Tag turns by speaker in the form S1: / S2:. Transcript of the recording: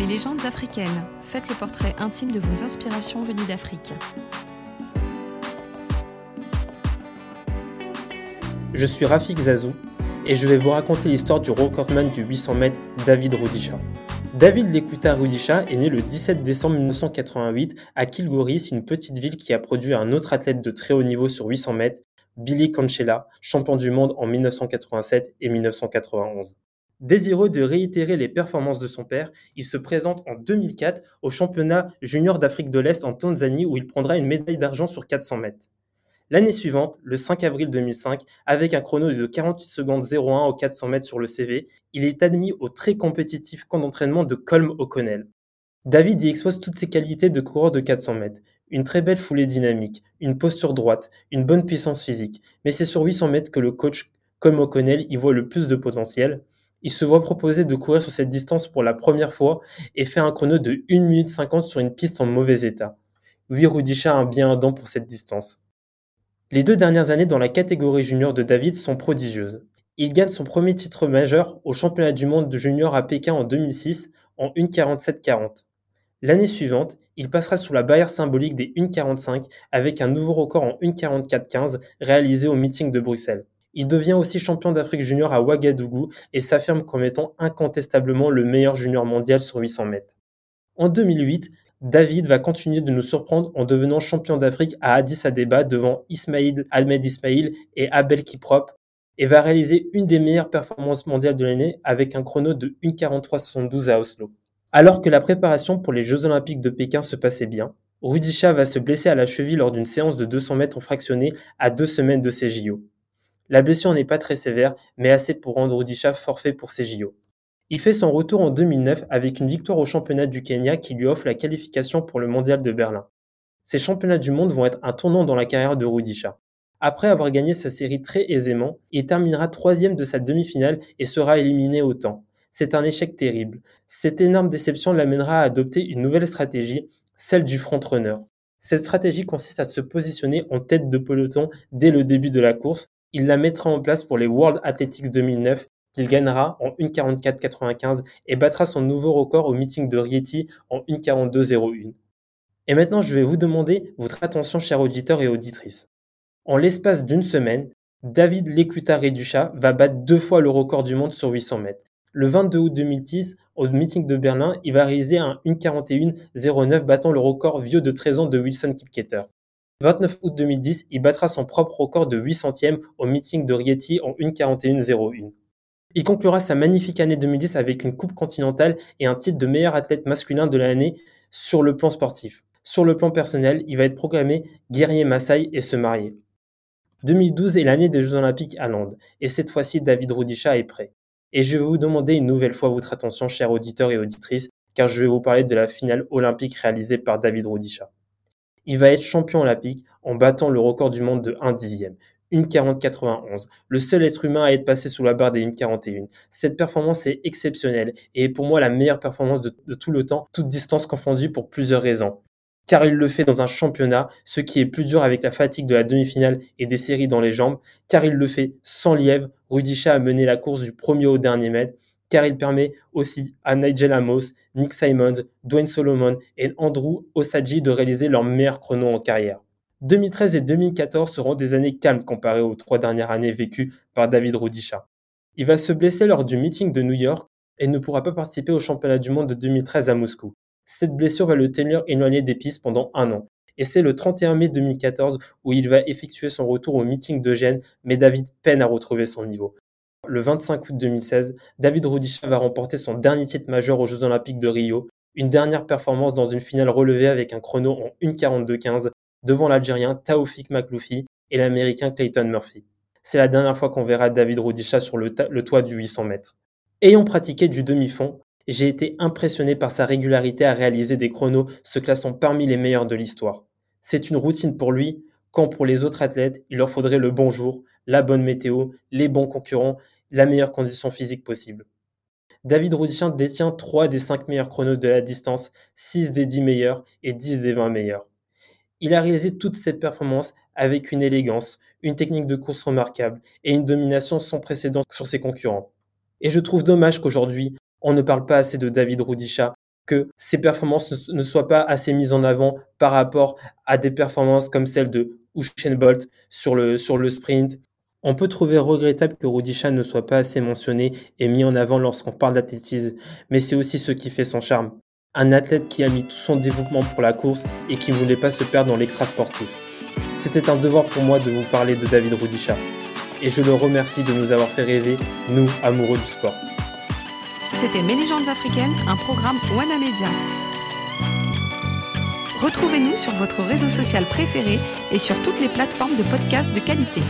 S1: Mes légendes africaines. Faites le portrait intime de vos inspirations venues d'Afrique.
S2: Je suis Rafik Zazou et je vais vous raconter l'histoire du recordman du 800 mètres David Rudisha. David Lekuta Rudisha est né le 17 décembre 1988 à Kilgoris, une petite ville qui a produit un autre athlète de très haut niveau sur 800 mètres, Billy Conchella, champion du monde en 1987 et 1991. Désireux de réitérer les performances de son père, il se présente en 2004 au championnat junior d'Afrique de l'Est en Tanzanie où il prendra une médaille d'argent sur 400 mètres. L'année suivante, le 5 avril 2005, avec un chrono de 48 secondes 01 au 400 mètres sur le CV, il est admis au très compétitif camp d'entraînement de Colm O'Connell. David y expose toutes ses qualités de coureur de 400 mètres. Une très belle foulée dynamique, une posture droite, une bonne puissance physique. Mais c'est sur 800 mètres que le coach Colm O'Connell y voit le plus de potentiel. Il se voit proposer de courir sur cette distance pour la première fois et fait un chrono de 1 minute 50 sur une piste en mauvais état. Oui, Rudisha a bien un pour cette distance. Les deux dernières années dans la catégorie junior de David sont prodigieuses. Il gagne son premier titre majeur au championnat du monde de junior à Pékin en 2006 en 1,47,40. L'année suivante, il passera sous la barrière symbolique des 1,45 avec un nouveau record en 1,44,15 réalisé au meeting de Bruxelles. Il devient aussi champion d'Afrique junior à Ouagadougou et s'affirme comme étant incontestablement le meilleur junior mondial sur 800 mètres. En 2008, David va continuer de nous surprendre en devenant champion d'Afrique à Addis Abeba devant Ismail Ahmed Ismail et Abel Kiprop et va réaliser une des meilleures performances mondiales de l'année avec un chrono de 1,43,72 à Oslo. Alors que la préparation pour les Jeux Olympiques de Pékin se passait bien, Rudisha va se blesser à la cheville lors d'une séance de 200 mètres en fractionné à deux semaines de ses JO. La blessure n'est pas très sévère, mais assez pour rendre Rudisha forfait pour ses JO. Il fait son retour en 2009 avec une victoire au championnat du Kenya qui lui offre la qualification pour le mondial de Berlin. Ces championnats du monde vont être un tournant dans la carrière de Rudisha. Après avoir gagné sa série très aisément, il terminera troisième de sa demi-finale et sera éliminé au temps. C'est un échec terrible. Cette énorme déception l'amènera à adopter une nouvelle stratégie, celle du front-runner. Cette stratégie consiste à se positionner en tête de peloton dès le début de la course il la mettra en place pour les World Athletics 2009 qu'il gagnera en 1.44.95 et battra son nouveau record au meeting de Rieti en 1.42.01. Et maintenant, je vais vous demander votre attention, chers auditeurs et auditrices. En l'espace d'une semaine, David Lekuta Reducha va battre deux fois le record du monde sur 800 mètres. Le 22 août 2010, au meeting de Berlin, il va réaliser un 1.41.09 battant le record vieux de 13 ans de Wilson Kipketer. 29 août 2010, il battra son propre record de 8 centièmes au meeting de Rieti en 1.41.01. Il conclura sa magnifique année 2010 avec une coupe continentale et un titre de meilleur athlète masculin de l'année sur le plan sportif. Sur le plan personnel, il va être proclamé guerrier Maasai et se marier. 2012 est l'année des Jeux Olympiques à Londres, et cette fois-ci David Rudisha est prêt. Et je vais vous demander une nouvelle fois votre attention, chers auditeurs et auditrices, car je vais vous parler de la finale olympique réalisée par David Rudisha. Il va être champion olympique en battant le record du monde de 1 dixième. 1,40-91. Le seul être humain à être passé sous la barre des 1,41. Cette performance est exceptionnelle et est pour moi la meilleure performance de, de tout le temps, toute distance confondue pour plusieurs raisons. Car il le fait dans un championnat, ce qui est plus dur avec la fatigue de la demi-finale et des séries dans les jambes, car il le fait sans lièvre. Rudisha a mené la course du premier au dernier mètre car il permet aussi à Nigel Amos, Nick Simons, Dwayne Solomon et Andrew Osaji de réaliser leur meilleur chrono en carrière. 2013 et 2014 seront des années calmes comparées aux trois dernières années vécues par David Rudisha. Il va se blesser lors du meeting de New York et ne pourra pas participer au championnat du monde de 2013 à Moscou. Cette blessure va le tenir éloigné des pistes pendant un an. Et c'est le 31 mai 2014 où il va effectuer son retour au meeting de Gênes, mais David peine à retrouver son niveau le 25 août 2016, David Rudisha va remporter son dernier titre majeur aux Jeux Olympiques de Rio, une dernière performance dans une finale relevée avec un chrono en 1.42.15 devant l'Algérien Taoufik Makloufi et l'Américain Clayton Murphy. C'est la dernière fois qu'on verra David Rudisha sur le, le toit du 800 mètres. Ayant pratiqué du demi-fond, j'ai été impressionné par sa régularité à réaliser des chronos se classant parmi les meilleurs de l'histoire. C'est une routine pour lui, quand pour les autres athlètes, il leur faudrait le bon jour, la bonne météo, les bons concurrents la meilleure condition physique possible. David Rudishin détient 3 des 5 meilleurs chronos de la distance, 6 des 10 meilleurs et 10 des 20 meilleurs. Il a réalisé toutes ces performances avec une élégance, une technique de course remarquable et une domination sans précédent sur ses concurrents. Et je trouve dommage qu'aujourd'hui, on ne parle pas assez de David Rudisha, que ses performances ne soient pas assez mises en avant par rapport à des performances comme celles de Usain Bolt sur le sprint. On peut trouver regrettable que Rudisha ne soit pas assez mentionné et mis en avant lorsqu'on parle d'athlétisme, mais c'est aussi ce qui fait son charme. Un athlète qui a mis tout son développement pour la course et qui ne voulait pas se perdre dans l'extra sportif. C'était un devoir pour moi de vous parler de David Rudisha. Et je le remercie de nous avoir fait rêver, nous, amoureux du sport.
S1: C'était Mes légendes africaines, un programme Wana Media. Retrouvez-nous sur votre réseau social préféré et sur toutes les plateformes de podcasts de qualité.